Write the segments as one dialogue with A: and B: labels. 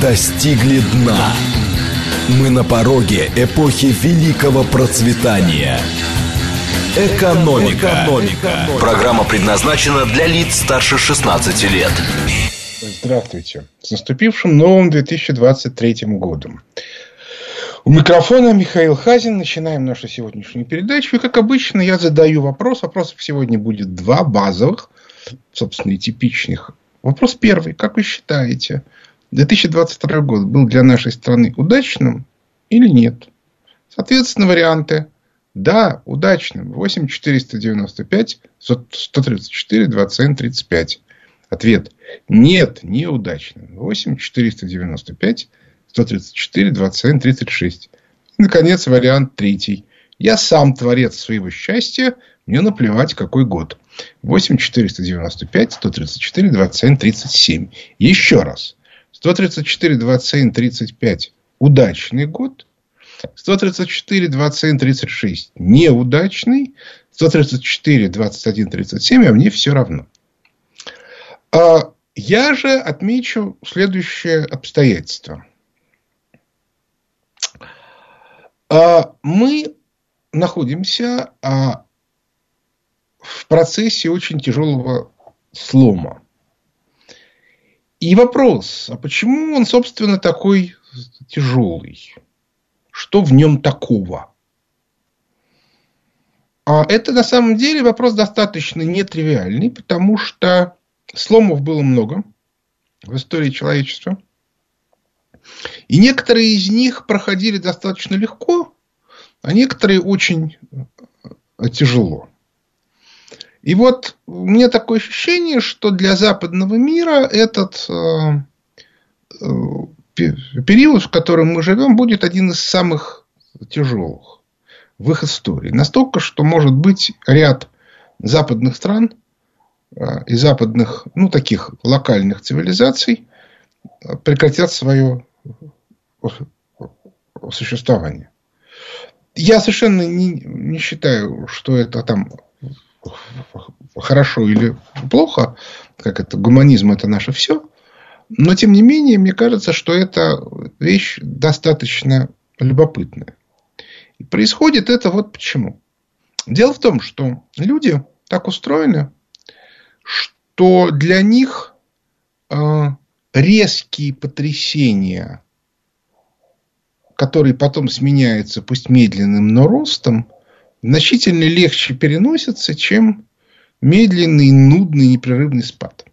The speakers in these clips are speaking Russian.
A: достигли дна. Мы на пороге эпохи великого процветания. Экономика. Экономика. Программа предназначена для лиц старше 16 лет.
B: Здравствуйте. С наступившим новым 2023 годом. У микрофона Михаил Хазин. Начинаем нашу сегодняшнюю передачу. И, как обычно, я задаю вопрос. Вопросов сегодня будет два базовых, собственно, и типичных. Вопрос первый. Как вы считаете, 2022 год был для нашей страны удачным или нет? Соответственно, варианты. Да, удачным. 8 495, 134, 27, 35. Ответ. Нет, неудачным. 8 495, 134, 27, 36. И, наконец, вариант третий. Я сам творец своего счастья. Мне наплевать, какой год. 8 495, 134, 27, 37. Еще раз. 134, 27, 35 удачный год. 134, 27, 36 неудачный. 134, 21, 37, а мне все равно. А я же отмечу следующее обстоятельство. А мы находимся а, в процессе очень тяжелого слома. И вопрос, а почему он, собственно, такой тяжелый? Что в нем такого? А это на самом деле вопрос достаточно нетривиальный, потому что сломов было много в истории человечества. И некоторые из них проходили достаточно легко, а некоторые очень тяжело. И вот меня такое ощущение, что для западного мира этот э, э, период, в котором мы живем, будет один из самых тяжелых в их истории. Настолько, что может быть ряд западных стран э, и западных, ну, таких локальных цивилизаций прекратят свое существование. Я совершенно не, не считаю, что это там хорошо или плохо, как это, гуманизм это наше все. Но, тем не менее, мне кажется, что это вещь достаточно любопытная. И происходит это вот почему. Дело в том, что люди так устроены, что для них э, резкие потрясения, которые потом сменяются, пусть медленным, но ростом, значительно легче переносятся, чем медленный, нудный, непрерывный спад.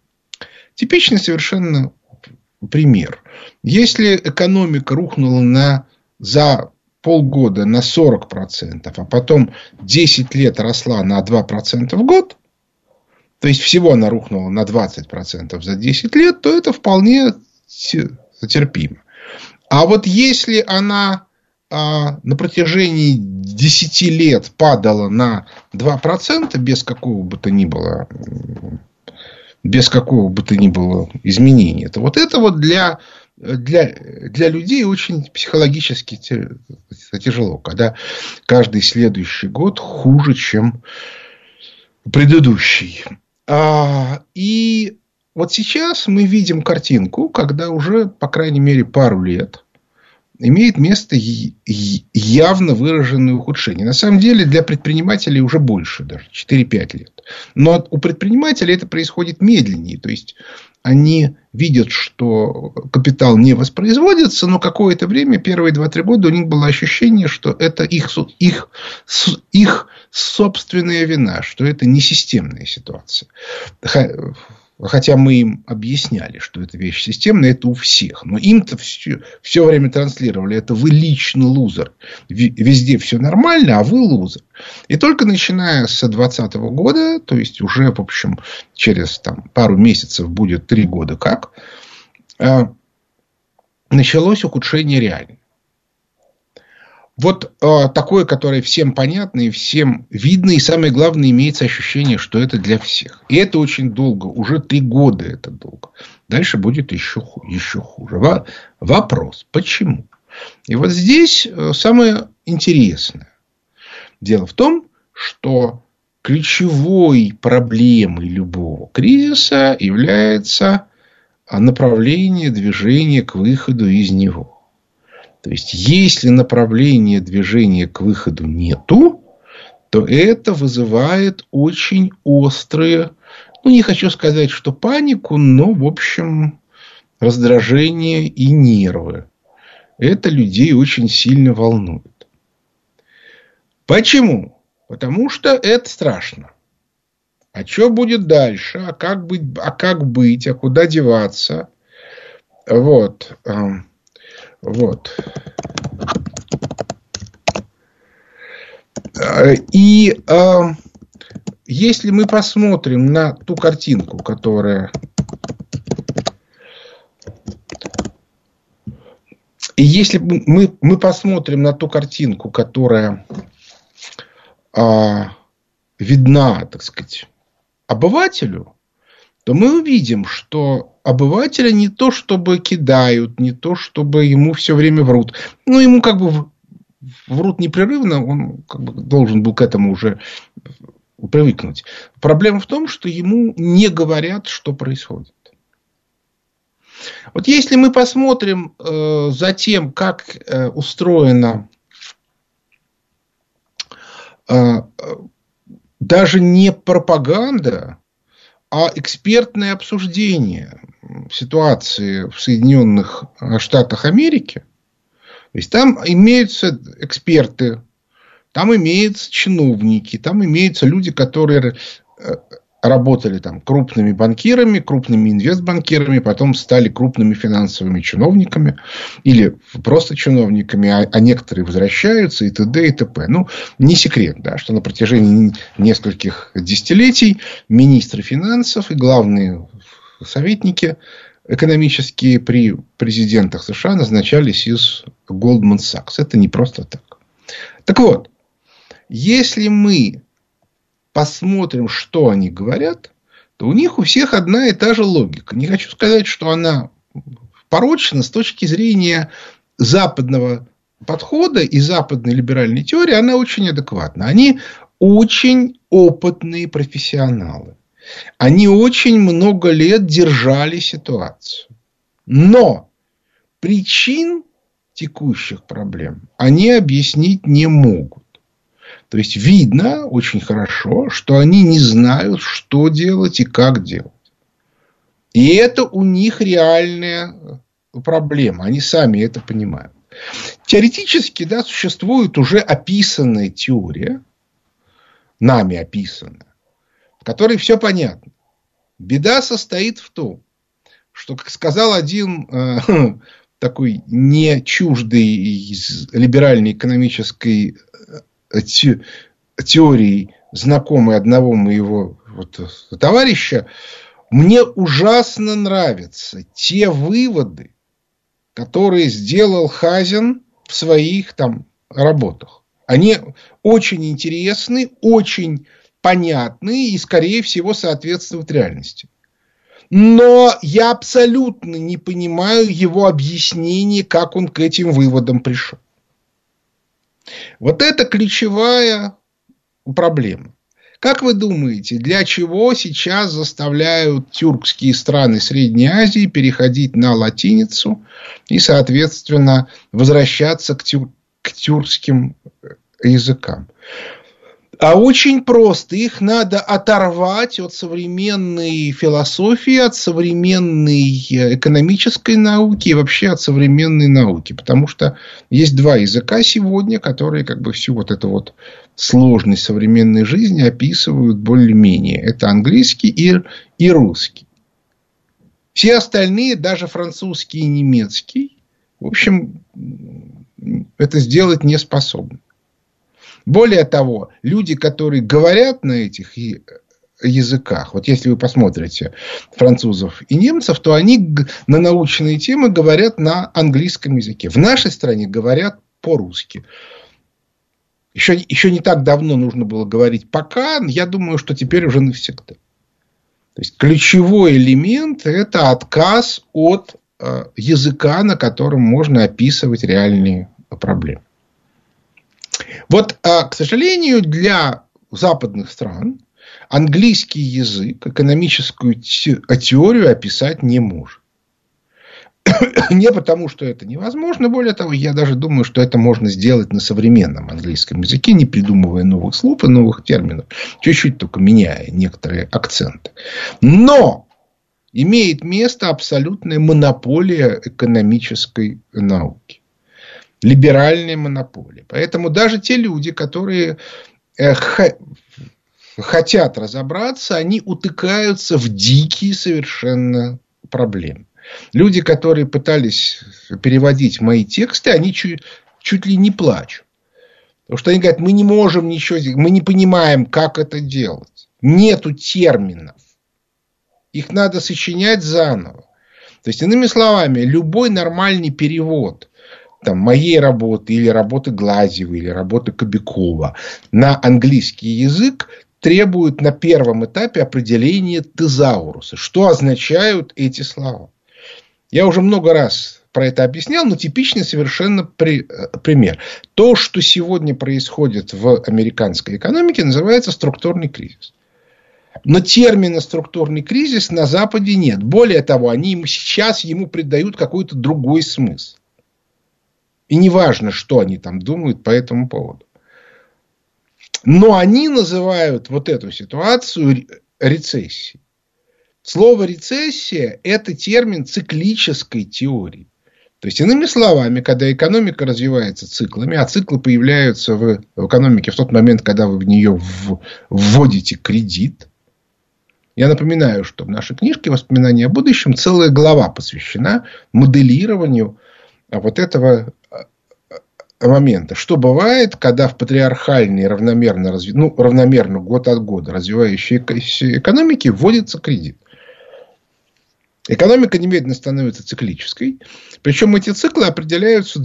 B: Типичный совершенно пример. Если экономика рухнула на, за полгода на 40%, а потом 10 лет росла на 2% в год, то есть всего она рухнула на 20% за 10 лет, то это вполне терпимо. А вот если она а, на протяжении 10 лет падала на 2% без какого бы то ни было без какого бы то ни было изменения, то вот это вот для, для, для людей очень психологически тяжело, когда каждый следующий год хуже, чем предыдущий. А, и вот сейчас мы видим картинку, когда уже, по крайней мере, пару лет – имеет место явно выраженное ухудшение. На самом деле для предпринимателей уже больше, даже 4-5 лет. Но у предпринимателей это происходит медленнее. То есть они видят, что капитал не воспроизводится, но какое-то время, первые 2-3 года, у них было ощущение, что это их, их, их собственная вина, что это не системная ситуация. Хотя мы им объясняли, что это вещь системная, это у всех. Но им-то все, все время транслировали, это вы лично лузер. Везде все нормально, а вы лузер. И только начиная с 2020 года, то есть уже, в общем, через там, пару месяцев будет три года как, э, началось ухудшение реально. Вот э, такое, которое всем понятно и всем видно, и самое главное, имеется ощущение, что это для всех. И это очень долго, уже три года это долго. Дальше будет еще, еще хуже. Во, вопрос, почему? И вот здесь э, самое интересное. Дело в том, что ключевой проблемой любого кризиса является направление движения к выходу из него. То есть, если направления движения к выходу нету, то это вызывает очень острые, ну, не хочу сказать, что панику, но, в общем, раздражение и нервы. Это людей очень сильно волнует. Почему? Потому что это страшно. А что будет дальше? А как быть? А как быть? А куда деваться? Вот. Вот. И э, если мы посмотрим на ту картинку, которая и если мы, мы посмотрим на ту картинку, которая э, видна, так сказать, обывателю, то мы увидим, что обывателя не то, чтобы кидают, не то, чтобы ему все время врут. Ну, ему как бы врут непрерывно, он как бы должен был к этому уже привыкнуть. Проблема в том, что ему не говорят, что происходит. Вот если мы посмотрим э, за тем, как э, устроена э, даже не пропаганда, а экспертное обсуждение ситуации в Соединенных Штатах Америки. То есть там имеются эксперты, там имеются чиновники, там имеются люди, которые э, работали там крупными банкирами, крупными инвестбанкирами, потом стали крупными финансовыми чиновниками или просто чиновниками, а, а некоторые возвращаются и т.д. и т.п. Ну, не секрет, да, что на протяжении нескольких десятилетий министры финансов и главные советники экономические при президентах США назначались из Goldman Sachs. Это не просто так. Так вот, если мы посмотрим, что они говорят, то у них у всех одна и та же логика. Не хочу сказать, что она порочна с точки зрения западного подхода и западной либеральной теории, она очень адекватна. Они очень опытные профессионалы. Они очень много лет держали ситуацию. Но причин текущих проблем они объяснить не могут. То есть видно очень хорошо, что они не знают, что делать и как делать. И это у них реальная проблема. Они сами это понимают. Теоретически да, существует уже описанная теория, нами описанная, которой все понятно. Беда состоит в том, что, как сказал один э, такой не чуждый из либеральной экономической теорий, знакомый одного моего вот, товарища, мне ужасно нравятся те выводы, которые сделал Хазин в своих там работах. Они очень интересны, очень понятны и, скорее всего, соответствуют реальности. Но я абсолютно не понимаю его объяснения, как он к этим выводам пришел. Вот это ключевая проблема. Как вы думаете, для чего сейчас заставляют тюркские страны Средней Азии переходить на латиницу и, соответственно, возвращаться к, тюр- к тюркским языкам? А очень просто. Их надо оторвать от современной философии, от современной э, экономической науки и вообще от современной науки. Потому что есть два языка сегодня, которые как бы всю вот эту вот сложность современной жизни описывают более-менее. Это английский и, и русский. Все остальные, даже французский и немецкий, в общем, это сделать не способны. Более того, люди, которые говорят на этих языках, вот если вы посмотрите французов и немцев, то они на научные темы говорят на английском языке. В нашей стране говорят по-русски. Еще, еще не так давно нужно было говорить пока, я думаю, что теперь уже навсегда. То есть ключевой элемент это отказ от э, языка, на котором можно описывать реальные проблемы. Вот, а, к сожалению, для западных стран английский язык экономическую теорию описать не может. Не потому, что это невозможно. Более того, я даже думаю, что это можно сделать на современном английском языке, не придумывая новых слов и новых терминов. Чуть-чуть только меняя некоторые акценты. Но имеет место абсолютная монополия экономической науки. Либеральная монополия. Поэтому даже те люди, которые э, хотят разобраться, они утыкаются в дикие совершенно проблемы. Люди, которые пытались переводить мои тексты, они чуть, чуть ли не плачут. Потому что они говорят, мы не можем ничего мы не понимаем, как это делать. Нету терминов. Их надо сочинять заново. То есть, иными словами, любой нормальный перевод там, моей работы или работы Глазева или работы Кобякова на английский язык требует на первом этапе определения тезауруса. Что означают эти слова? Я уже много раз про это объяснял, но типичный совершенно при, э, пример. То, что сегодня происходит в американской экономике, называется структурный кризис. Но термина структурный кризис на Западе нет. Более того, они ему сейчас ему придают какой-то другой смысл. И неважно, что они там думают по этому поводу. Но они называют вот эту ситуацию рецессией. Слово рецессия – это термин циклической теории. То есть, иными словами, когда экономика развивается циклами, а циклы появляются в, экономике в тот момент, когда вы в нее вводите кредит. Я напоминаю, что в нашей книжке «Воспоминания о будущем» целая глава посвящена моделированию вот этого момента. Что бывает, когда в патриархальной равномерно, разви... ну, равномерно год от года развивающейся экономике вводится кредит. Экономика немедленно становится циклической. Причем эти циклы определяются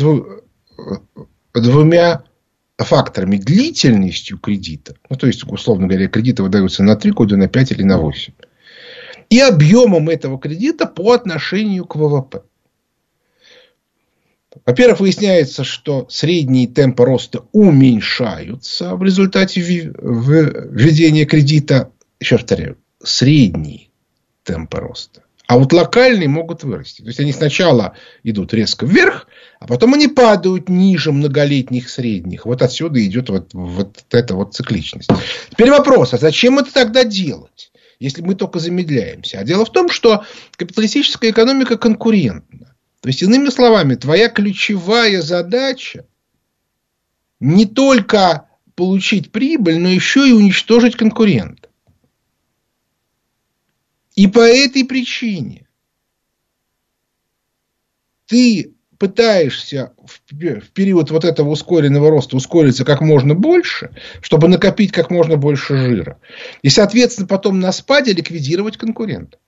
B: двумя факторами. Длительностью кредита. Ну, то есть, условно говоря, кредиты выдаются на 3 года, на 5 или на 8. И объемом этого кредита по отношению к ВВП. Во-первых, выясняется, что средние темпы роста уменьшаются в результате введения кредита. Еще повторяю, средние темпы роста. А вот локальные могут вырасти. То есть они сначала идут резко вверх, а потом они падают ниже многолетних средних. Вот отсюда идет вот, вот эта вот цикличность. Теперь вопрос, а зачем это тогда делать? Если мы только замедляемся. А дело в том, что капиталистическая экономика конкурентна. То есть, иными словами, твоя ключевая задача не только получить прибыль, но еще и уничтожить конкурента. И по этой причине ты пытаешься в период вот этого ускоренного роста ускориться как можно больше, чтобы накопить как можно больше жира. И, соответственно, потом на спаде ликвидировать конкурента.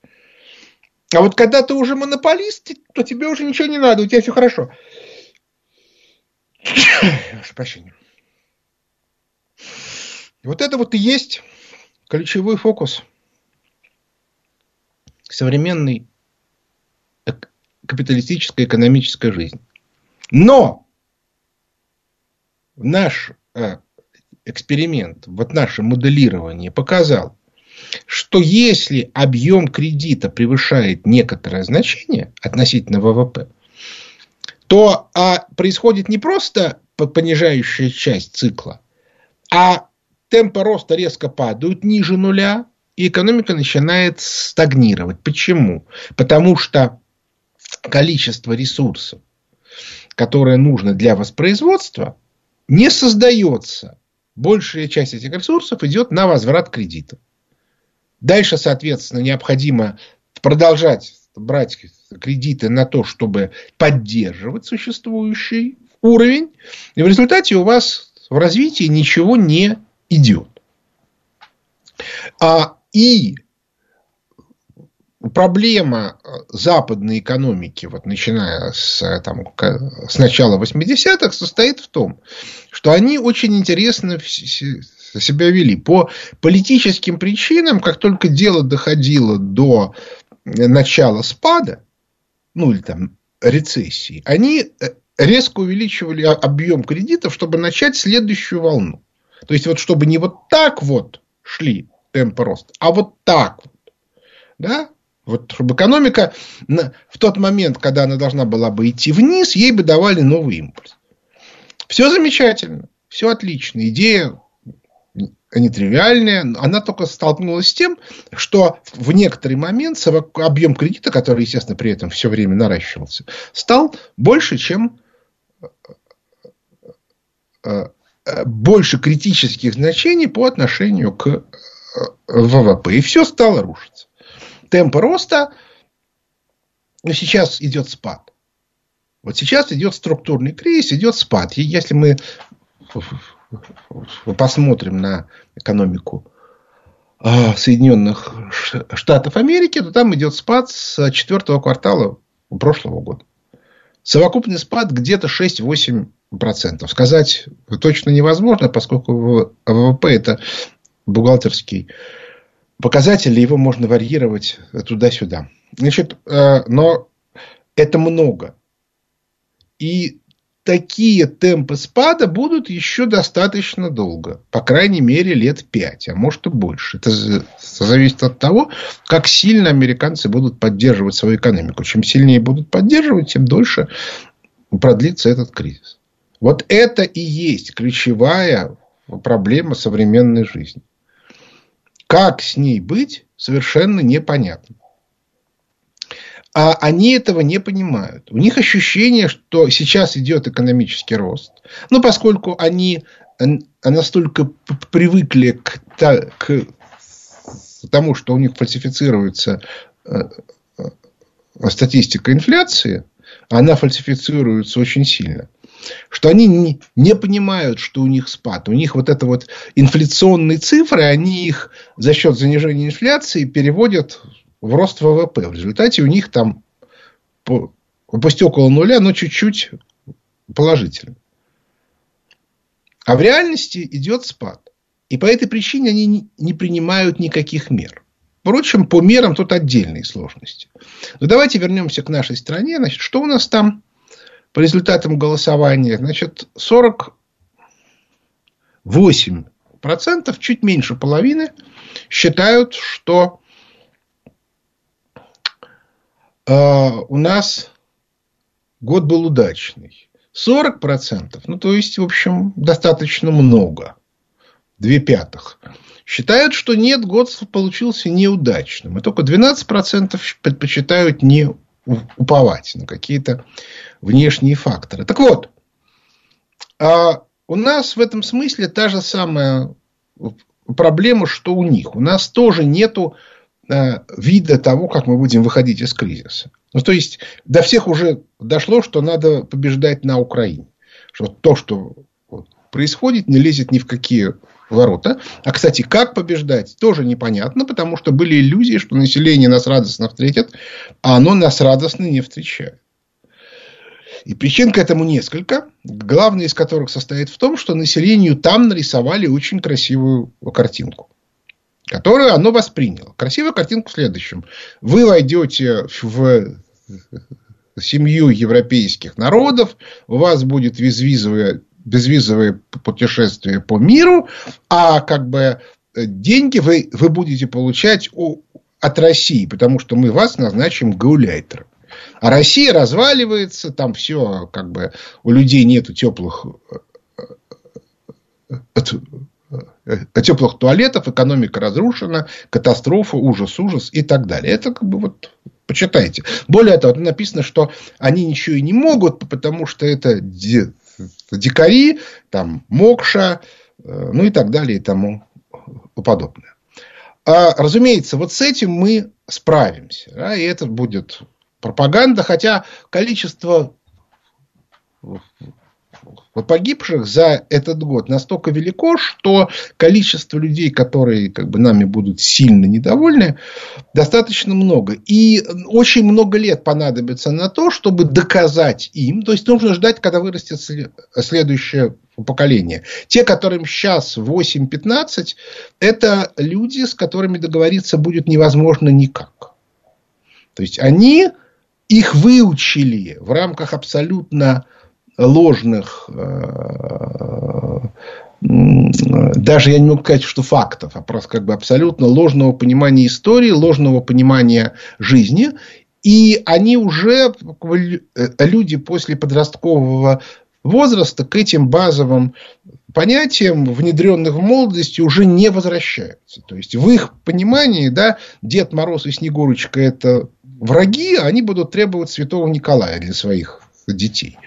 B: А вот когда ты уже монополист, то тебе уже ничего не надо, у тебя все хорошо. Прошу прощения. Вот это вот и есть ключевой фокус – современной капиталистической экономической жизни. Но наш э, эксперимент, вот наше моделирование показал, что если объем кредита превышает некоторое значение относительно ВВП, то а, происходит не просто понижающая часть цикла, а темпы роста резко падают ниже нуля, и экономика начинает стагнировать. Почему? Потому что количество ресурсов, которое нужно для воспроизводства, не создается. Большая часть этих ресурсов идет на возврат кредита. Дальше, соответственно, необходимо продолжать брать кредиты на то, чтобы поддерживать существующий уровень. И в результате у вас в развитии ничего не идет. А и проблема э, западной экономики, вот начиная с, э, там, с начала 80-х, состоит в том, что они очень интересно себя вели. По политическим причинам, как только дело доходило до начала спада, ну или там рецессии, они э, резко увеличивали объем кредитов, чтобы начать следующую волну. То есть, вот чтобы не вот так вот шли темпы роста. А вот так вот. Да? Вот чтобы экономика в тот момент, когда она должна была бы идти вниз, ей бы давали новый импульс. Все замечательно, все отлично. Идея нетривиальная. Она только столкнулась с тем, что в некоторый момент объем кредита, который, естественно, при этом все время наращивался, стал больше, чем э, э, больше критических значений по отношению к э, ВВП. И все стало рушиться. Темпы роста но сейчас идет спад. Вот сейчас идет структурный кризис, идет спад. И если мы посмотрим на экономику а, Соединенных Штатов Америки, то там идет спад с четвертого квартала прошлого года. Совокупный спад где-то 6-8%. Сказать точно невозможно, поскольку ВВП это бухгалтерский показатель, его можно варьировать туда-сюда. Значит, э, но это много. И такие темпы спада будут еще достаточно долго. По крайней мере, лет пять, а может и больше. Это зависит от того, как сильно американцы будут поддерживать свою экономику. Чем сильнее будут поддерживать, тем дольше продлится этот кризис. Вот это и есть ключевая проблема современной жизни. Как с ней быть, совершенно непонятно. А они этого не понимают. У них ощущение, что сейчас идет экономический рост. Но поскольку они настолько привыкли к, к тому, что у них фальсифицируется э, э, статистика инфляции, она фальсифицируется очень сильно, что они не, не понимают, что у них спад. У них вот это вот инфляционные цифры, они их за счет занижения инфляции переводят в рост ВВП. В результате у них там пусть около нуля, но чуть-чуть положительно. А в реальности идет спад. И по этой причине они не принимают никаких мер. Впрочем, по мерам тут отдельные сложности. Но давайте вернемся к нашей стране. Значит, что у нас там по результатам голосования? Значит, 48%, чуть меньше половины, считают, что э, у нас год был удачный. 40%, ну, то есть, в общем, достаточно много. Две пятых. Считают, что нет, год получился неудачным. И только 12% предпочитают не уповать на какие-то внешние факторы. Так вот, а у нас в этом смысле та же самая проблема, что у них. У нас тоже нету Э, вида того, как мы будем выходить из кризиса. Ну, то есть, до всех уже дошло, что надо побеждать на Украине. Что то, что происходит, не лезет ни в какие ворота. А, кстати, как побеждать, тоже непонятно, потому что были иллюзии, что население нас радостно встретит, а оно нас радостно не встречает. И причин к этому несколько, главная из которых состоит в том, что населению там нарисовали очень красивую картинку которую оно восприняло. Красивая картинка в следующем. Вы войдете в семью европейских народов, у вас будет безвизовое, безвизовое путешествие по миру, а как бы деньги вы, вы будете получать от России, потому что мы вас назначим гауляйтером. А Россия разваливается, там все как бы у людей нету теплых Э, теплых туалетов, экономика разрушена, катастрофа, ужас, ужас и так далее. Это как бы вот почитайте. Более того, написано, что они ничего и не могут, потому что это дикари, там Мокша, э, ну и так далее и тому подобное. А, разумеется, вот с этим мы справимся. Да, и это будет пропаганда, хотя количество погибших за этот год настолько велико, что количество людей, которые как бы, нами будут сильно недовольны, достаточно много. И очень много лет понадобится на то, чтобы доказать им. То есть, нужно ждать, когда вырастет следующее поколение. Те, которым сейчас 8-15, это люди, с которыми договориться будет невозможно никак. То есть, они их выучили в рамках абсолютно ложных э, даже я не могу сказать, что фактов, а просто как бы абсолютно ложного понимания истории, ложного понимания жизни. И они уже, э, люди после подросткового возраста к этим базовым понятиям, внедренных в молодости, уже не возвращаются. То есть, в их понимании, да, Дед Мороз и Снегурочка – это враги, а они будут требовать Святого Николая для своих детей.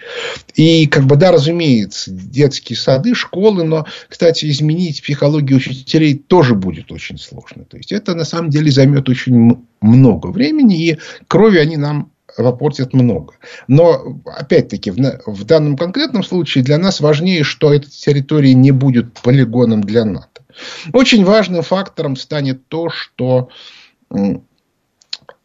B: И, как бы, да, разумеется, детские сады, школы, но, кстати, изменить психологию учителей тоже будет очень сложно. То есть, это, на самом деле, займет очень много времени, и крови они нам попортят много. Но, опять-таки, в, в данном конкретном случае для нас важнее, что эта территория не будет полигоном для НАТО. Очень важным фактором станет то, что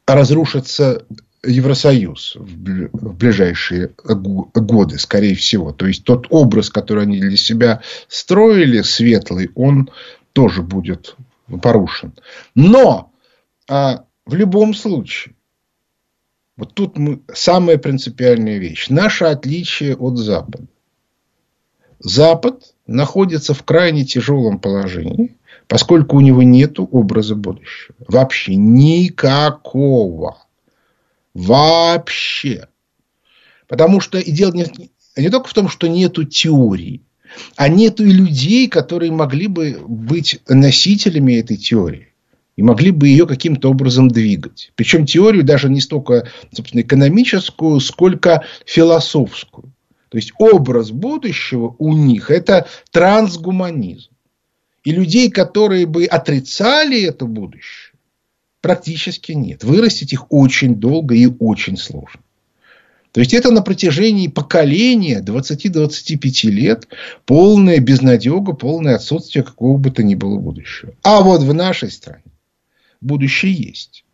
B: разрушится Евросоюз в ближайшие годы, скорее всего. То есть, тот образ, который они для себя строили, светлый, он тоже будет порушен. Но а, в любом случае, вот тут мы, самая принципиальная вещь. Наше отличие от Запада. Запад находится в крайне тяжелом положении, поскольку у него нет образа будущего. Вообще никакого. Вообще. Потому что и дело не, не только в том, что нету теории, а нету и людей, которые могли бы быть носителями этой теории. И могли бы ее каким-то образом двигать. Причем теорию даже не столько собственно, экономическую, сколько философскую. То есть образ будущего у них это трансгуманизм. И людей, которые бы отрицали это будущее, практически нет. Вырастить их очень долго и очень сложно. То есть, это на протяжении поколения 20-25 лет полная безнадега, полное отсутствие какого бы то ни было будущего. А вот в нашей стране будущее есть.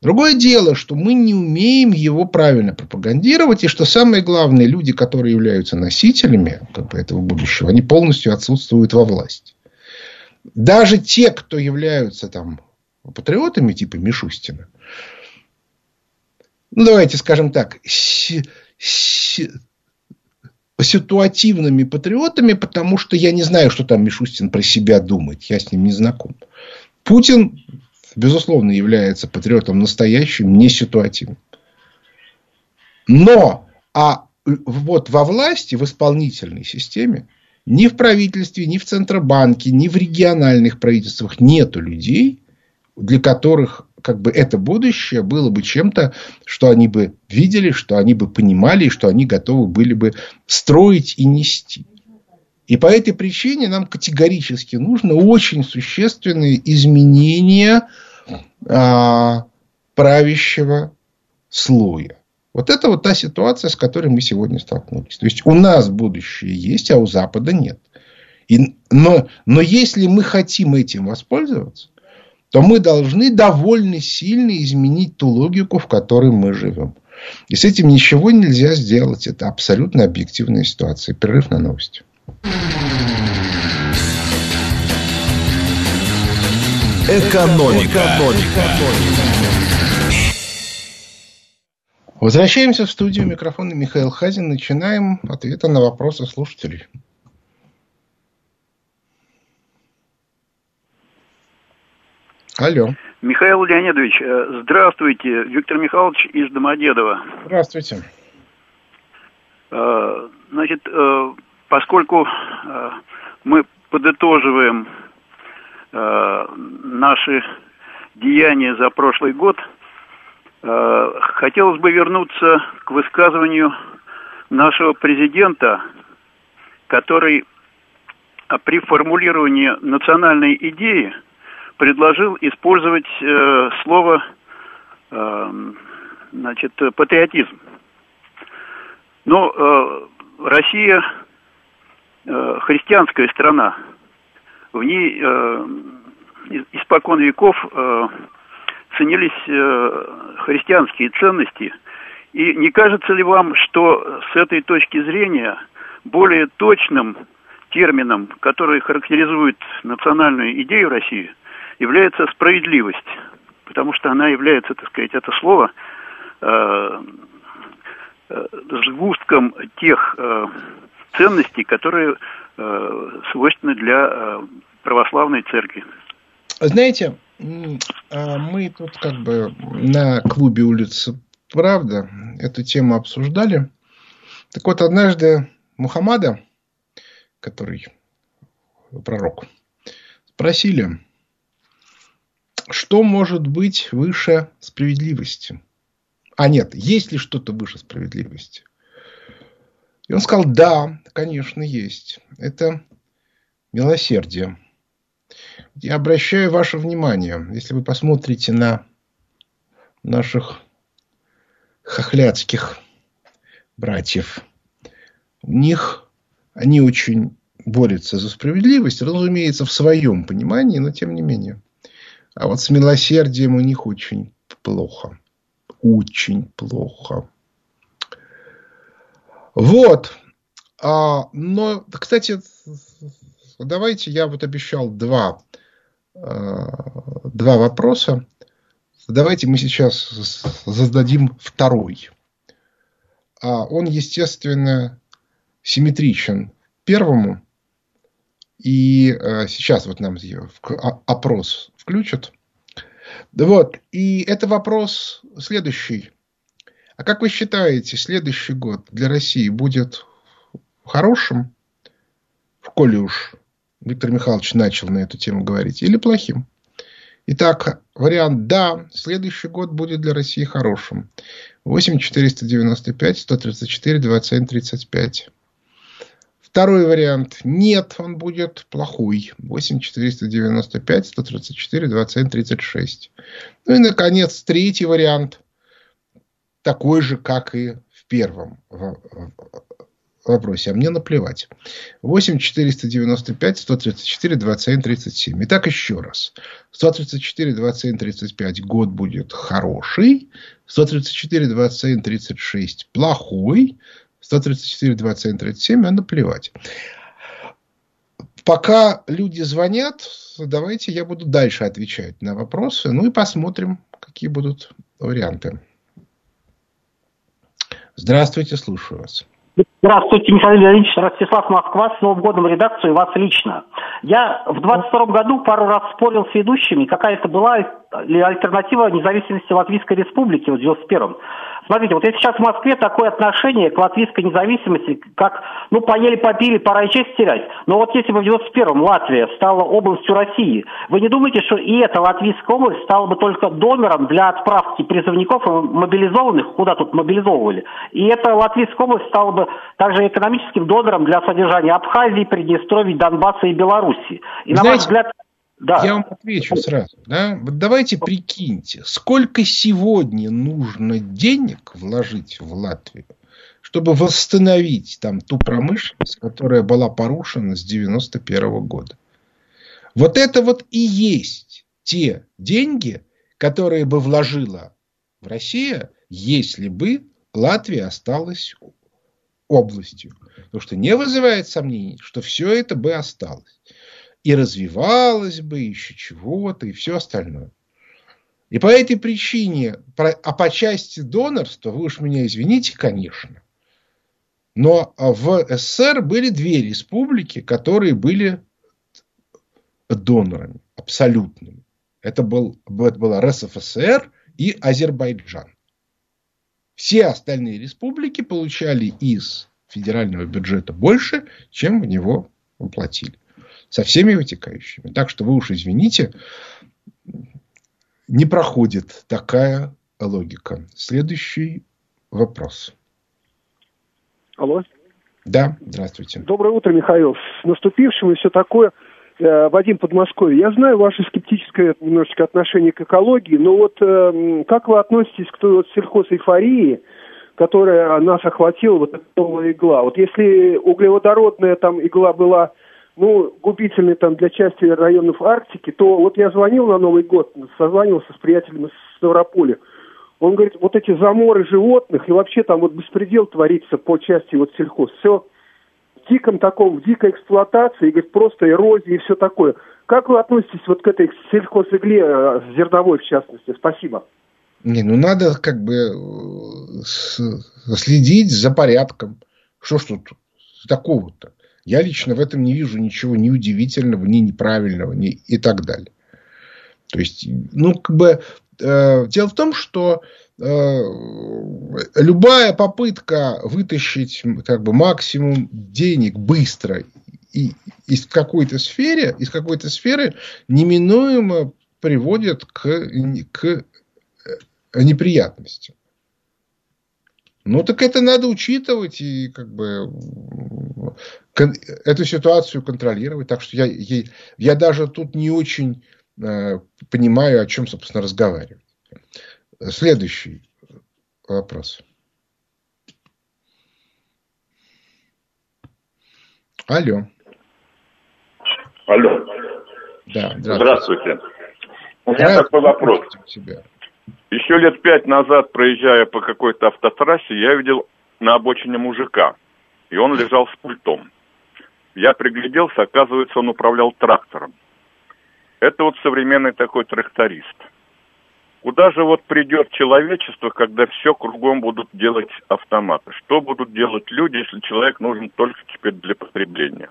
B: Другое дело, что мы не умеем его правильно пропагандировать, и что самое главное, люди, которые являются носителями как бы, этого будущего, они полностью отсутствуют во власти. Даже те, кто являются там патриотами типа Мишустина, ну, давайте скажем так, с, с, ситуативными патриотами, потому что я не знаю, что там Мишустин про себя думает, я с ним не знаком. Путин, безусловно, является патриотом настоящим, не ситуативным. Но, а вот во власти, в исполнительной системе, ни в правительстве, ни в Центробанке, ни в региональных правительствах нету людей, для которых как бы это будущее было бы чем-то, что они бы видели, что они бы понимали, и что они готовы были бы строить и нести. И по этой причине нам категорически нужно очень существенные изменения а, правящего слоя. Вот это вот та ситуация, с которой мы сегодня столкнулись. То есть, у нас будущее есть, а у Запада нет. И, но, но если мы хотим этим воспользоваться, то мы должны довольно сильно изменить ту логику, в которой мы живем. И с этим ничего нельзя сделать. Это абсолютно объективная ситуация. Перерыв на новости.
A: Экономика. Экономика.
B: Возвращаемся в студию микрофона Михаил Хазин. Начинаем ответы на вопросы слушателей.
C: Алло. Михаил Леонидович, э, здравствуйте. Виктор Михайлович из Домодедова.
B: Здравствуйте.
C: Э, значит, э, поскольку мы подытоживаем наши деяния за прошлый год, хотелось бы вернуться к высказыванию нашего президента, который при формулировании национальной идеи – предложил использовать э, слово э, значит, патриотизм. Но э, Россия э, христианская страна. В ней э, испокон веков э, ценились э, христианские ценности. И не кажется ли вам, что с этой точки зрения более точным термином, который характеризует национальную идею России, является справедливость, потому что она является, так сказать, это слово э, э, сгустком тех э, ценностей, которые свойственны для православной церкви.
B: Знаете, а мы тут как бы на клубе улицы Правда эту тему обсуждали. Так вот, однажды Мухаммада, который пророк, спросили, что может быть выше справедливости? А нет, есть ли что-то выше справедливости? И он сказал, да, конечно, есть. Это милосердие. Я обращаю ваше внимание, если вы посмотрите на наших хохлядских братьев, у них они очень борются за справедливость, разумеется, в своем понимании, но тем не менее. А вот с милосердием у них очень плохо. Очень плохо. Вот. А, но, кстати, давайте я вот обещал два, а, два вопроса. Давайте мы сейчас зададим второй. А он, естественно, симметричен первому. И э, сейчас вот нам опрос включат. Вот. И это вопрос следующий. А как вы считаете, следующий год для России будет хорошим, в коли уж Виктор Михайлович начал на эту тему говорить, или плохим? Итак, вариант «да», следующий год будет для России хорошим. 8 495 134 27 35. Второй вариант «нет», он будет плохой. 8 495 134 27 36. Ну и, наконец, третий вариант такой же, как и в первом вопросе, а мне наплевать. 8 495 134 27 37. Итак, еще раз. 134 27 35 год будет хороший. 134 27 36 плохой. 134 27 37 а наплевать. Пока люди звонят, давайте я буду дальше отвечать на вопросы. Ну и посмотрим, какие будут варианты. Здравствуйте, слушаю вас.
D: Здравствуйте, Михаил Леонидович, Ростислав Москва, с Новым годом редакцию и вас лично. Я в 22 году пару раз спорил с ведущими, какая-то была ли альтернатива независимости Латвийской Республики в 91-м. Смотрите, вот если сейчас в Москве такое отношение к латвийской независимости, как, ну, поели, попили, пора и честь терять. Но вот если бы в 91-м Латвия стала областью России, вы не думаете, что и эта латвийская область стала бы только донором для отправки призывников и мобилизованных, куда тут мобилизовывали? И эта латвийская область стала бы также экономическим донором для содержания Абхазии, Приднестровья, Донбасса и Белоруссии. И,
B: на Знаете, ваш взгляд, да. Я вам отвечу сразу. Да? Вот давайте прикиньте, сколько сегодня нужно денег вложить в Латвию, чтобы восстановить там ту промышленность, которая была порушена с 91 года. Вот это вот и есть те деньги, которые бы вложила в Россию, если бы Латвия осталась областью. Потому что не вызывает сомнений, что все это бы осталось и развивалась бы, еще чего-то, и все остальное. И по этой причине, а по части донорства, вы уж меня извините, конечно, но в СССР были две республики, которые были донорами абсолютными. Это был, это была РСФСР и Азербайджан. Все остальные республики получали из федерального бюджета больше, чем в него платили со всеми вытекающими. Так что вы уж извините, не проходит такая логика. Следующий вопрос.
E: Алло.
B: Да, здравствуйте.
E: Доброе утро, Михаил. С наступившим и все такое. Э, Вадим Подмосковье. Я знаю ваше скептическое немножечко отношение к экологии, но вот э, как вы относитесь к той вот сельхозэйфории, которая нас охватила, вот эта новая игла? Вот если углеводородная там игла была ну, губительный там для части районов Арктики, то вот я звонил на Новый год, созванивался с приятелем из Ставрополя. Он говорит, вот эти заморы животных и вообще там вот беспредел творится по части вот сельхоз. Все в диком таком, в дикой эксплуатации, и, говорит, просто эрозии и все такое. Как вы относитесь вот к этой сельхозигле, э, зерновой в частности? Спасибо.
B: Не, ну надо как бы э, следить за порядком. Что ж тут такого-то. Я лично в этом не вижу ничего ни удивительного, ни неправильного, ни и так далее. То есть, ну, как бы, э, дело в том, что э, любая попытка вытащить как бы максимум денег быстро и, из какой-то сферы, из какой-то сферы неминуемо приводит к, к э, неприятностям. Ну, так это надо учитывать и как бы эту ситуацию контролировать. Так что я, я, я даже тут не очень э, понимаю, о чем, собственно, разговаривать. Следующий вопрос. Алло.
F: Алло.
B: Да,
F: здравствуйте. здравствуйте. У меня такой вопрос. Тебя. Еще лет пять назад, проезжая по какой-то автотрассе, я видел на обочине мужика, и он лежал с пультом. Я пригляделся, оказывается, он управлял трактором. Это вот современный такой тракторист. Куда же вот придет человечество, когда все кругом будут делать автоматы? Что будут делать люди, если человек нужен только теперь для потребления?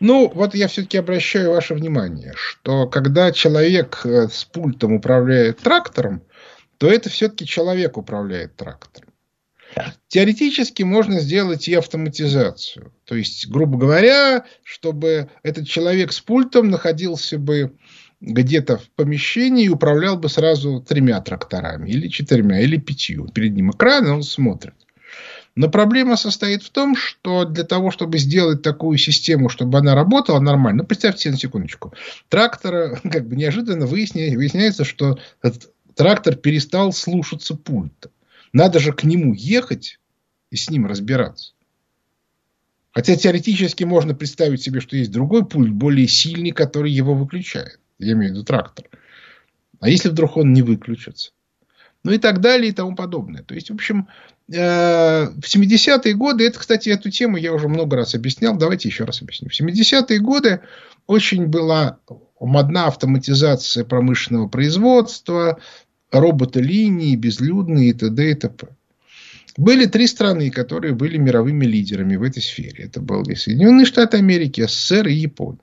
B: Ну, вот я все-таки обращаю ваше внимание, что когда человек э, с пультом управляет трактором, то это все-таки человек управляет трактором. Теоретически можно сделать и автоматизацию. То есть, грубо говоря, чтобы этот человек с пультом находился бы где-то в помещении и управлял бы сразу тремя тракторами, или четырьмя, или пятью. Перед ним экран, и он смотрит. Но проблема состоит в том, что для того, чтобы сделать такую систему, чтобы она работала нормально, ну, представьте себе на секундочку, трактора, как бы неожиданно выясняется, выясняется, что этот трактор перестал слушаться пульта. Надо же к нему ехать и с ним разбираться. Хотя теоретически можно представить себе, что есть другой пульт, более сильный, который его выключает. Я имею в виду трактор. А если вдруг он не выключится? Ну и так далее и тому подобное. То есть, в общем, э, в 70-е годы, это, кстати, эту тему я уже много раз объяснял, давайте еще раз объясню. В 70-е годы очень была модна автоматизация промышленного производства, роботы линии, безлюдные и т.д. и т.п. Были три страны, которые были мировыми лидерами в этой сфере. Это были Соединенные Штаты Америки, СССР и Япония.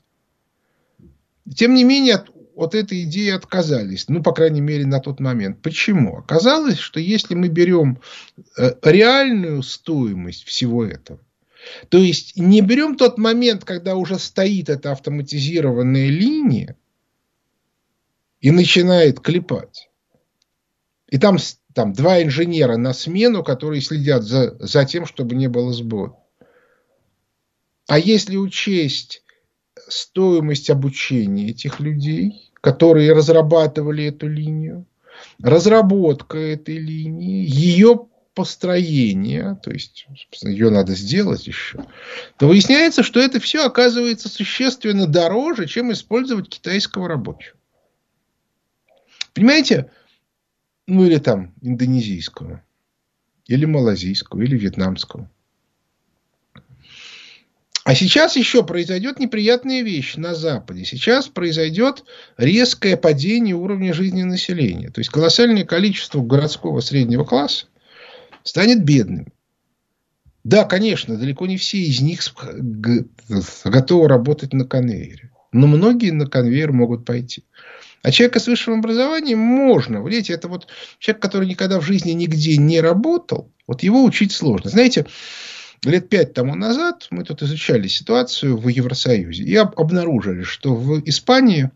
B: Тем не менее, от, от этой идеи отказались. Ну, по крайней мере, на тот момент. Почему? Оказалось, что если мы берем э, реальную стоимость всего этого, то есть не берем тот момент, когда уже стоит эта автоматизированная линия и начинает клепать. И там, там два инженера на смену, которые следят за, за тем, чтобы не было сбоя. А если учесть стоимость обучения этих людей, которые разрабатывали эту линию, разработка этой линии, ее построение, то есть ее надо сделать еще, то выясняется, что это все оказывается существенно дороже, чем использовать китайского рабочего. Понимаете? Ну или там индонезийского, или малазийского, или вьетнамского. А сейчас еще произойдет неприятная вещь на Западе. Сейчас произойдет резкое падение уровня жизни населения. То есть колоссальное количество городского среднего класса станет бедным. Да, конечно, далеко не все из них готовы работать на конвейере. Но многие на конвейер могут пойти. А человека с высшим образованием можно. Видите, это вот человек, который никогда в жизни нигде не работал, вот его учить сложно. Знаете, лет пять тому назад мы тут изучали ситуацию в Евросоюзе и обнаружили, что в Испании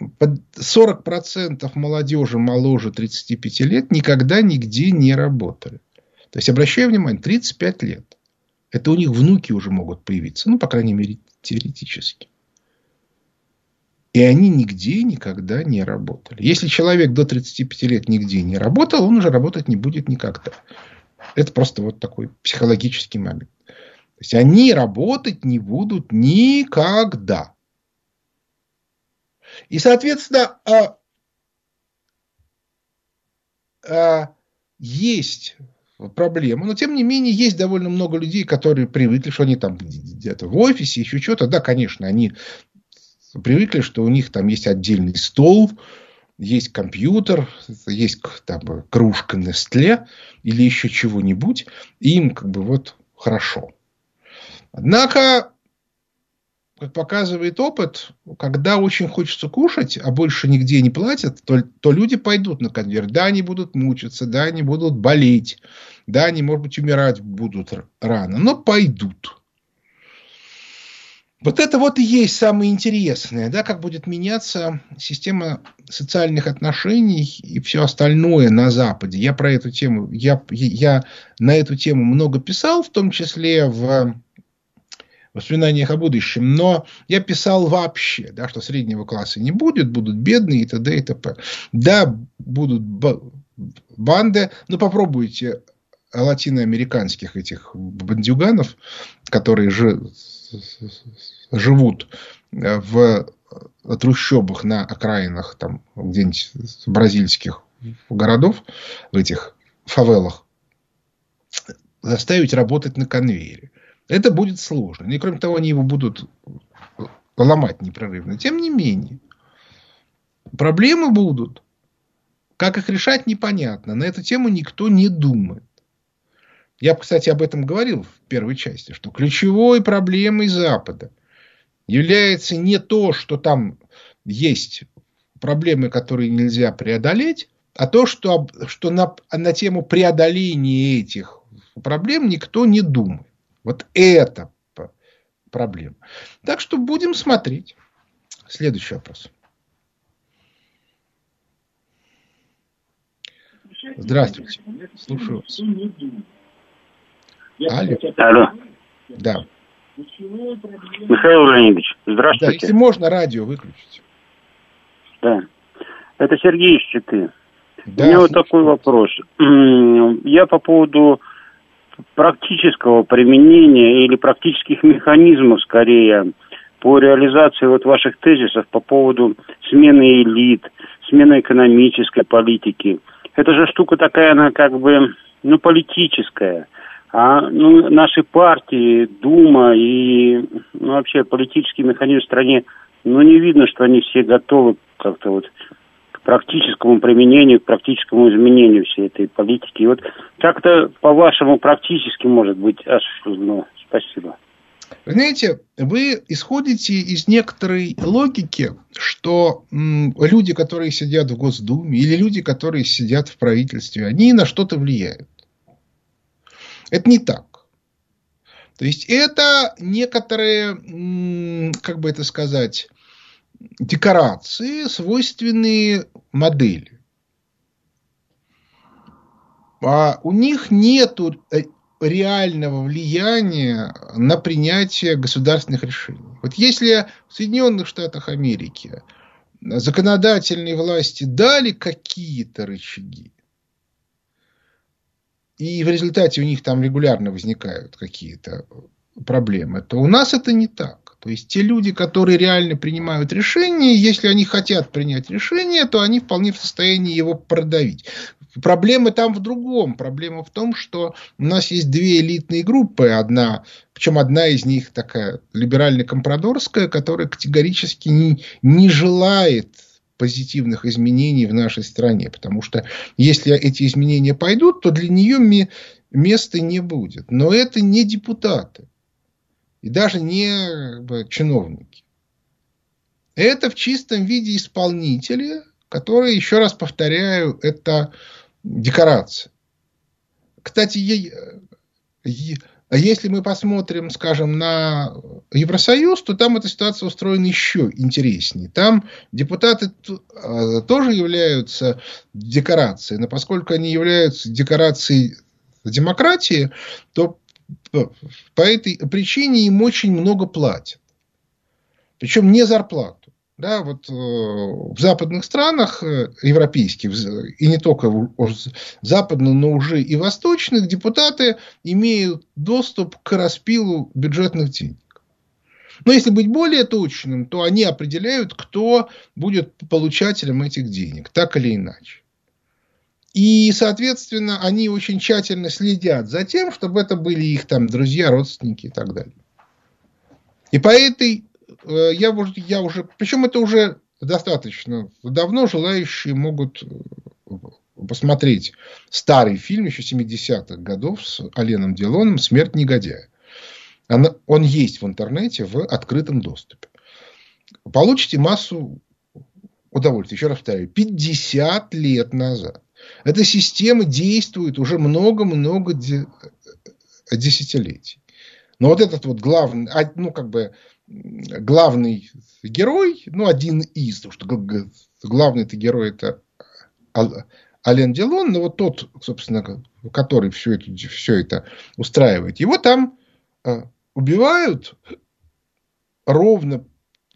B: 40% молодежи моложе 35 лет никогда нигде не работали. То есть, обращаю внимание, 35 лет. Это у них внуки уже могут появиться. Ну, по крайней мере, теоретически. И они нигде никогда не работали. Если человек до 35 лет нигде не работал, он уже работать не будет никогда. Это просто вот такой психологический момент. То есть они работать не будут никогда. И, соответственно, а, а, есть проблема. Но, тем не менее, есть довольно много людей, которые привыкли, что они там где-то в офисе, еще что-то. Да, конечно, они привыкли, что у них там есть отдельный стол, есть компьютер, есть там кружка Нестле или еще чего-нибудь, и им как бы вот хорошо. Однако, как показывает опыт, когда очень хочется кушать, а больше нигде не платят, то, то люди пойдут на конвейер. Да, они будут мучиться, да, они будут болеть, да, они, может быть, умирать будут рано, но пойдут. Вот это вот и есть самое интересное, да, как будет меняться система социальных отношений и все остальное на Западе. Я про эту тему, я, я на эту тему много писал, в том числе в воспоминаниях о будущем, но я писал вообще, да, что среднего класса не будет, будут бедные и т.д. и т.п. Да, будут банды, но попробуйте латиноамериканских этих бандюганов, которые же живут в трущобах на окраинах там где-нибудь бразильских городов, в этих фавелах, заставить работать на конвейере. Это будет сложно. И кроме того, они его будут ломать непрерывно. Тем не менее, проблемы будут. Как их решать, непонятно. На эту тему никто не думает. Я, кстати, об этом говорил в первой части, что ключевой проблемой Запада является не то, что там есть проблемы, которые нельзя преодолеть, а то, что, что на, на тему преодоления этих проблем никто не думает. Вот это проблема. Так что будем смотреть. Следующий вопрос. Здравствуйте. Слушаю вас.
G: Алло. Алло.
B: Да.
G: Михаил Леонидович, здравствуйте.
B: Да, если можно, радио выключить.
G: Да. Это Сергей из Читы. Да, У меня вот такой вопрос. Я по поводу практического применения или практических механизмов, скорее, по реализации вот ваших тезисов по поводу смены элит, смены экономической политики. Это же штука такая, она как бы, ну, политическая. А ну, наши партии, Дума и ну, вообще политический механизм в стране, ну не видно, что они все готовы как-то вот к практическому применению, к практическому изменению всей этой политики. И вот как-то по-вашему практически может быть осуществлено. Спасибо.
B: Вы знаете, вы исходите из некоторой логики, что м, люди, которые сидят в Госдуме, или люди, которые сидят в правительстве, они на что-то влияют. Это не так. То есть это некоторые, как бы это сказать, декорации, свойственные модели. А у них нет э, реального влияния на принятие государственных решений. Вот если в Соединенных Штатах Америки законодательные власти дали какие-то рычаги, и в результате у них там регулярно возникают какие-то проблемы, то у нас это не так. То есть те люди, которые реально принимают решения, если они хотят принять решение, то они вполне в состоянии его продавить. Проблема там в другом. Проблема в том, что у нас есть две элитные группы. Одна, причем одна из них такая либерально-компрадорская, которая категорически не, не желает позитивных изменений в нашей стране. Потому что если эти изменения пойдут, то для нее места не будет. Но это не депутаты. И даже не чиновники. Это в чистом виде исполнители, которые, еще раз повторяю, это декорация. Кстати, а если мы посмотрим, скажем, на Евросоюз, то там эта ситуация устроена еще интереснее. Там депутаты а, тоже являются декорацией, но поскольку они являются декорацией демократии, то по этой причине им очень много платят. Причем не зарплату. Да, вот э, в западных странах э, европейских, и не только в западных, но уже и восточных, депутаты имеют доступ к распилу бюджетных денег. Но если быть более точным, то они определяют, кто будет получателем этих денег, так или иначе. И, соответственно, они очень тщательно следят за тем, чтобы это были их там друзья, родственники и так далее. И по этой я, я уже, причем это уже достаточно давно желающие могут э, посмотреть старый фильм еще 70-х годов с Оленом Делоном «Смерть негодяя». Она, он есть в интернете в открытом доступе. Получите массу удовольствия. Еще раз повторяю, 50 лет назад. Эта система действует уже много-много десятилетий. Но вот этот вот главный, ну, как бы, главный герой, ну, один из, потому что главный это герой это Ален Делон, но вот тот, собственно, который все это, все это устраивает, его там э, убивают ровно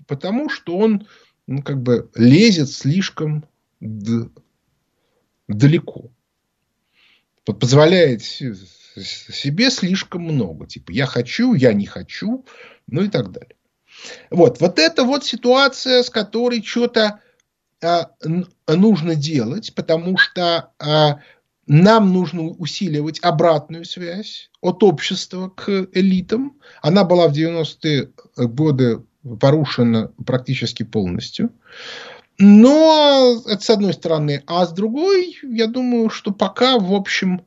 B: потому, что он ну, как бы лезет слишком далеко. Позволяет себе слишком много. Типа, я хочу, я не хочу, ну и так далее. Вот, вот это вот ситуация, с которой что-то а, нужно делать, потому что а, нам нужно усиливать обратную связь от общества к элитам. Она была в 90-е годы порушена практически полностью. Но это с одной стороны. А с другой, я думаю, что пока, в общем,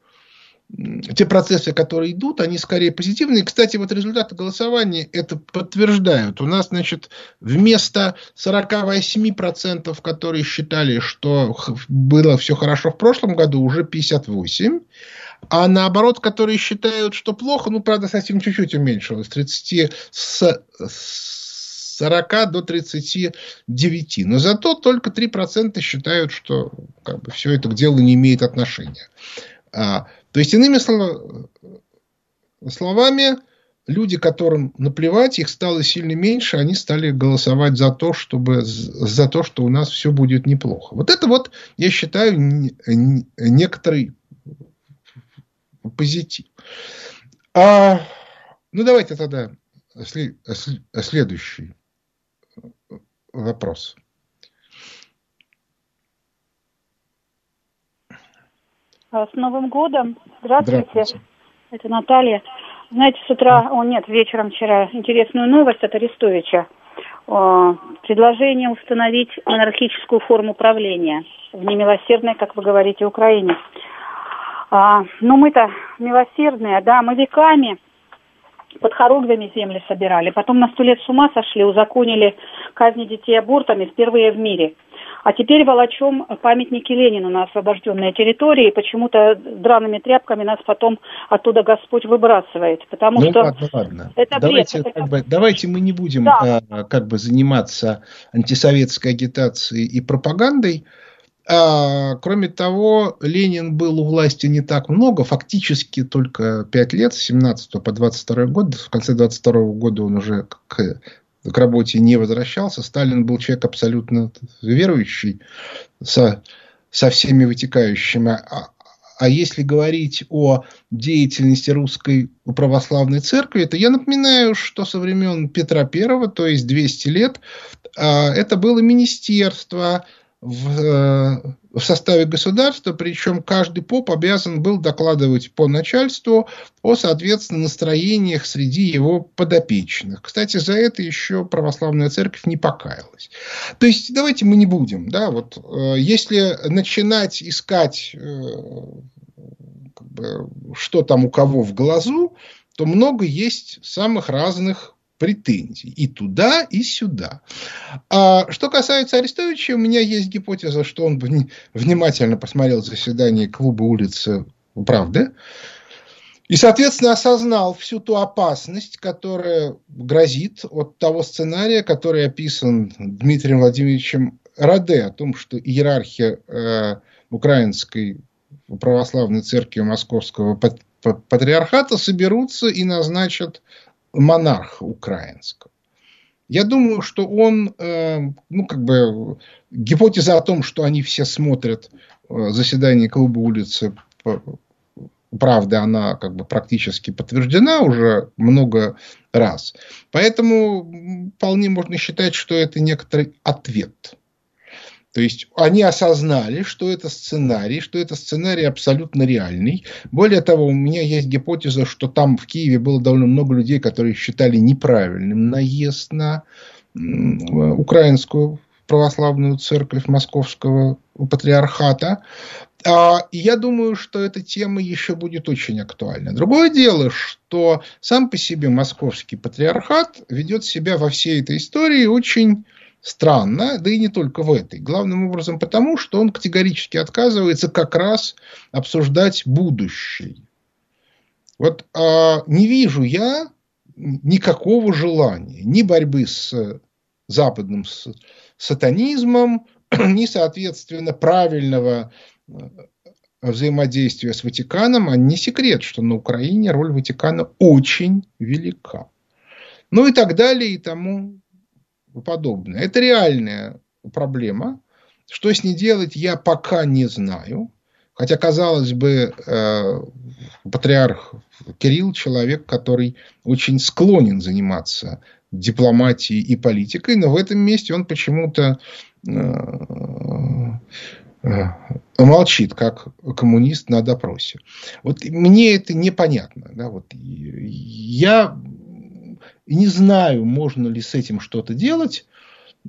B: те процессы, которые идут, они скорее позитивные. Кстати, вот результаты голосования это подтверждают. У нас, значит, вместо 48%, которые считали, что было все хорошо в прошлом году, уже 58%. А наоборот, которые считают, что плохо, ну, правда, совсем чуть-чуть уменьшилось. 30 с, 40 до 39. Но зато только 3% считают, что как бы, все это к делу не имеет отношения. То есть, иными словами, люди, которым наплевать, их стало сильно меньше, они стали голосовать за то, чтобы, за то, что у нас все будет неплохо. Вот это вот, я считаю, некоторый позитив. А, ну, давайте тогда следующий вопрос.
H: С Новым годом. Здравствуйте. Здравствуйте. Это Наталья. Знаете, с утра, о нет, вечером вчера интересную новость от Арестовича. О, предложение установить монархическую форму правления в немилосердной, как вы говорите, Украине. А, ну, мы-то милосердные, да, мы веками под хоругвями земли собирали. Потом на сто лет с ума сошли, узаконили казни детей абортами впервые в мире. А теперь волочем памятники Ленину на освобожденные территории. Почему-то драными тряпками нас потом оттуда Господь выбрасывает. Потому ну, что
B: ладно, ладно. Это давайте, бред. Как бы, давайте мы не будем да. а, как бы заниматься антисоветской агитацией и пропагандой. А, кроме того, Ленин был у власти не так много, фактически только 5 лет, с 17 по 22 год. В конце 22 года он уже к к работе не возвращался. Сталин был человек абсолютно верующий со, со всеми вытекающими. А, а если говорить о деятельности русской православной церкви, то я напоминаю, что со времен Петра I, то есть 200 лет, а, это было министерство, в, э, в составе государства, причем каждый поп обязан был докладывать по начальству о, соответственно, настроениях среди его подопечных. Кстати, за это еще православная церковь не покаялась. То есть, давайте мы не будем, да, вот, э, если начинать искать, э, как бы, что там у кого в глазу, то много есть самых разных претензий и туда, и сюда. А что касается Арестовича, у меня есть гипотеза, что он внимательно посмотрел заседание клуба улицы Правды и, соответственно, осознал всю ту опасность, которая грозит от того сценария, который описан Дмитрием Владимировичем Раде, о том, что иерархия э, украинской православной церкви Московского патриархата соберутся и назначат монарха украинского. Я думаю, что он, э, ну, как бы, гипотеза о том, что они все смотрят э, заседание клуба улицы, правда, она как бы практически подтверждена уже много раз. Поэтому вполне можно считать, что это некоторый ответ то есть они осознали, что это сценарий, что это сценарий абсолютно реальный. Более того, у меня есть гипотеза, что там в Киеве было довольно много людей, которые считали неправильным наезд на украинскую православную церковь московского патриархата. А, и я думаю, что эта тема еще будет очень актуальна. Другое дело, что сам по себе московский патриархат ведет себя во всей этой истории очень странно, да и не только в этой. Главным образом потому, что он категорически отказывается как раз обсуждать будущее. Вот а, не вижу я никакого желания ни борьбы с западным сатанизмом, ни, соответственно, правильного э, взаимодействия с Ватиканом, а не секрет, что на Украине роль Ватикана очень велика. Ну и так далее и тому подобное. Это реальная проблема. Что с ней делать, я пока не знаю. Хотя, казалось бы, э, патриарх Кирилл человек, который очень склонен заниматься дипломатией и политикой, но в этом месте он почему-то э, э, молчит, как коммунист на допросе. Вот мне это непонятно. Да, вот я не знаю, можно ли с этим что-то делать.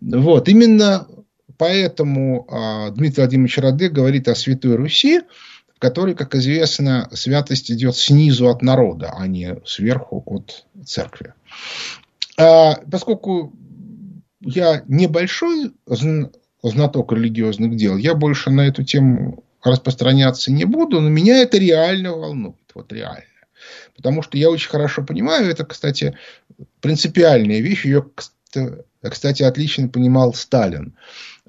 B: Вот, именно поэтому а, Дмитрий Владимирович Раде говорит о Святой Руси, в которой, как известно, святость идет снизу от народа, а не сверху от церкви. А, поскольку я небольшой знаток религиозных дел, я больше на эту тему распространяться не буду, но меня это реально волнует. Вот реально. Потому что я очень хорошо понимаю, это, кстати, принципиальная вещь, ее, кстати, отлично понимал Сталин,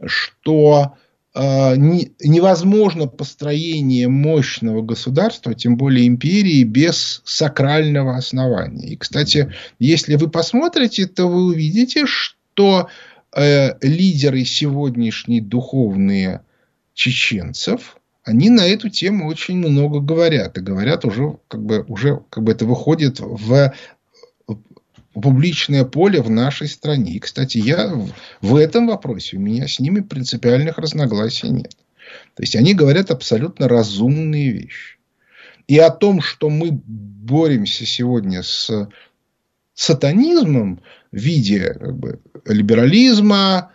B: что э, невозможно построение мощного государства, тем более империи, без сакрального основания. И, кстати, если вы посмотрите, то вы увидите, что э, лидеры сегодняшние духовные чеченцев, они на эту тему очень много говорят. И говорят уже, как бы, уже как бы это выходит в публичное поле в нашей стране. И, кстати, я в этом вопросе, у меня с ними принципиальных разногласий нет. То есть, они говорят абсолютно разумные вещи. И о том, что мы боремся сегодня с сатанизмом в виде как бы, либерализма,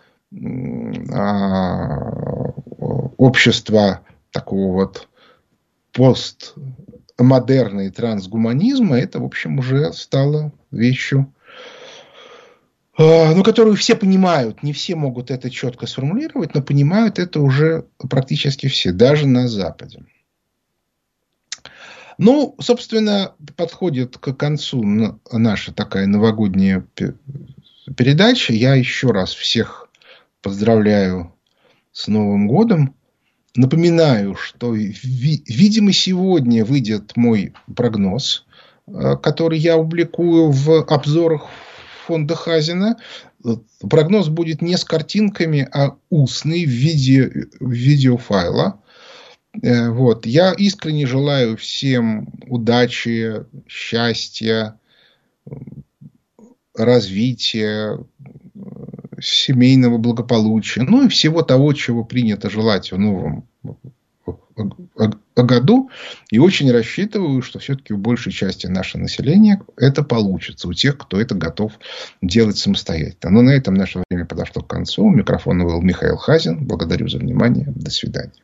B: а, общества такого вот постмодерна и трансгуманизма, это, в общем, уже стало вещью, а, ну, которую все понимают. Не все могут это четко сформулировать, но понимают это уже практически все, даже на Западе. Ну, собственно, подходит к концу наша такая новогодняя передача. Я еще раз всех поздравляю с Новым годом. Напоминаю, что, видимо, сегодня выйдет мой прогноз, который я публикую в обзорах фонда Хазина. Прогноз будет не с картинками, а устный в виде видеофайла. Э, вот. Я искренне желаю всем удачи, счастья, развития, семейного благополучия, ну и всего того, чего принято желать в новом году. И очень рассчитываю, что все-таки у большей части нашего населения это получится. У тех, кто это готов делать самостоятельно. Но на этом наше время подошло к концу. У микрофона был Михаил Хазин. Благодарю за внимание. До свидания.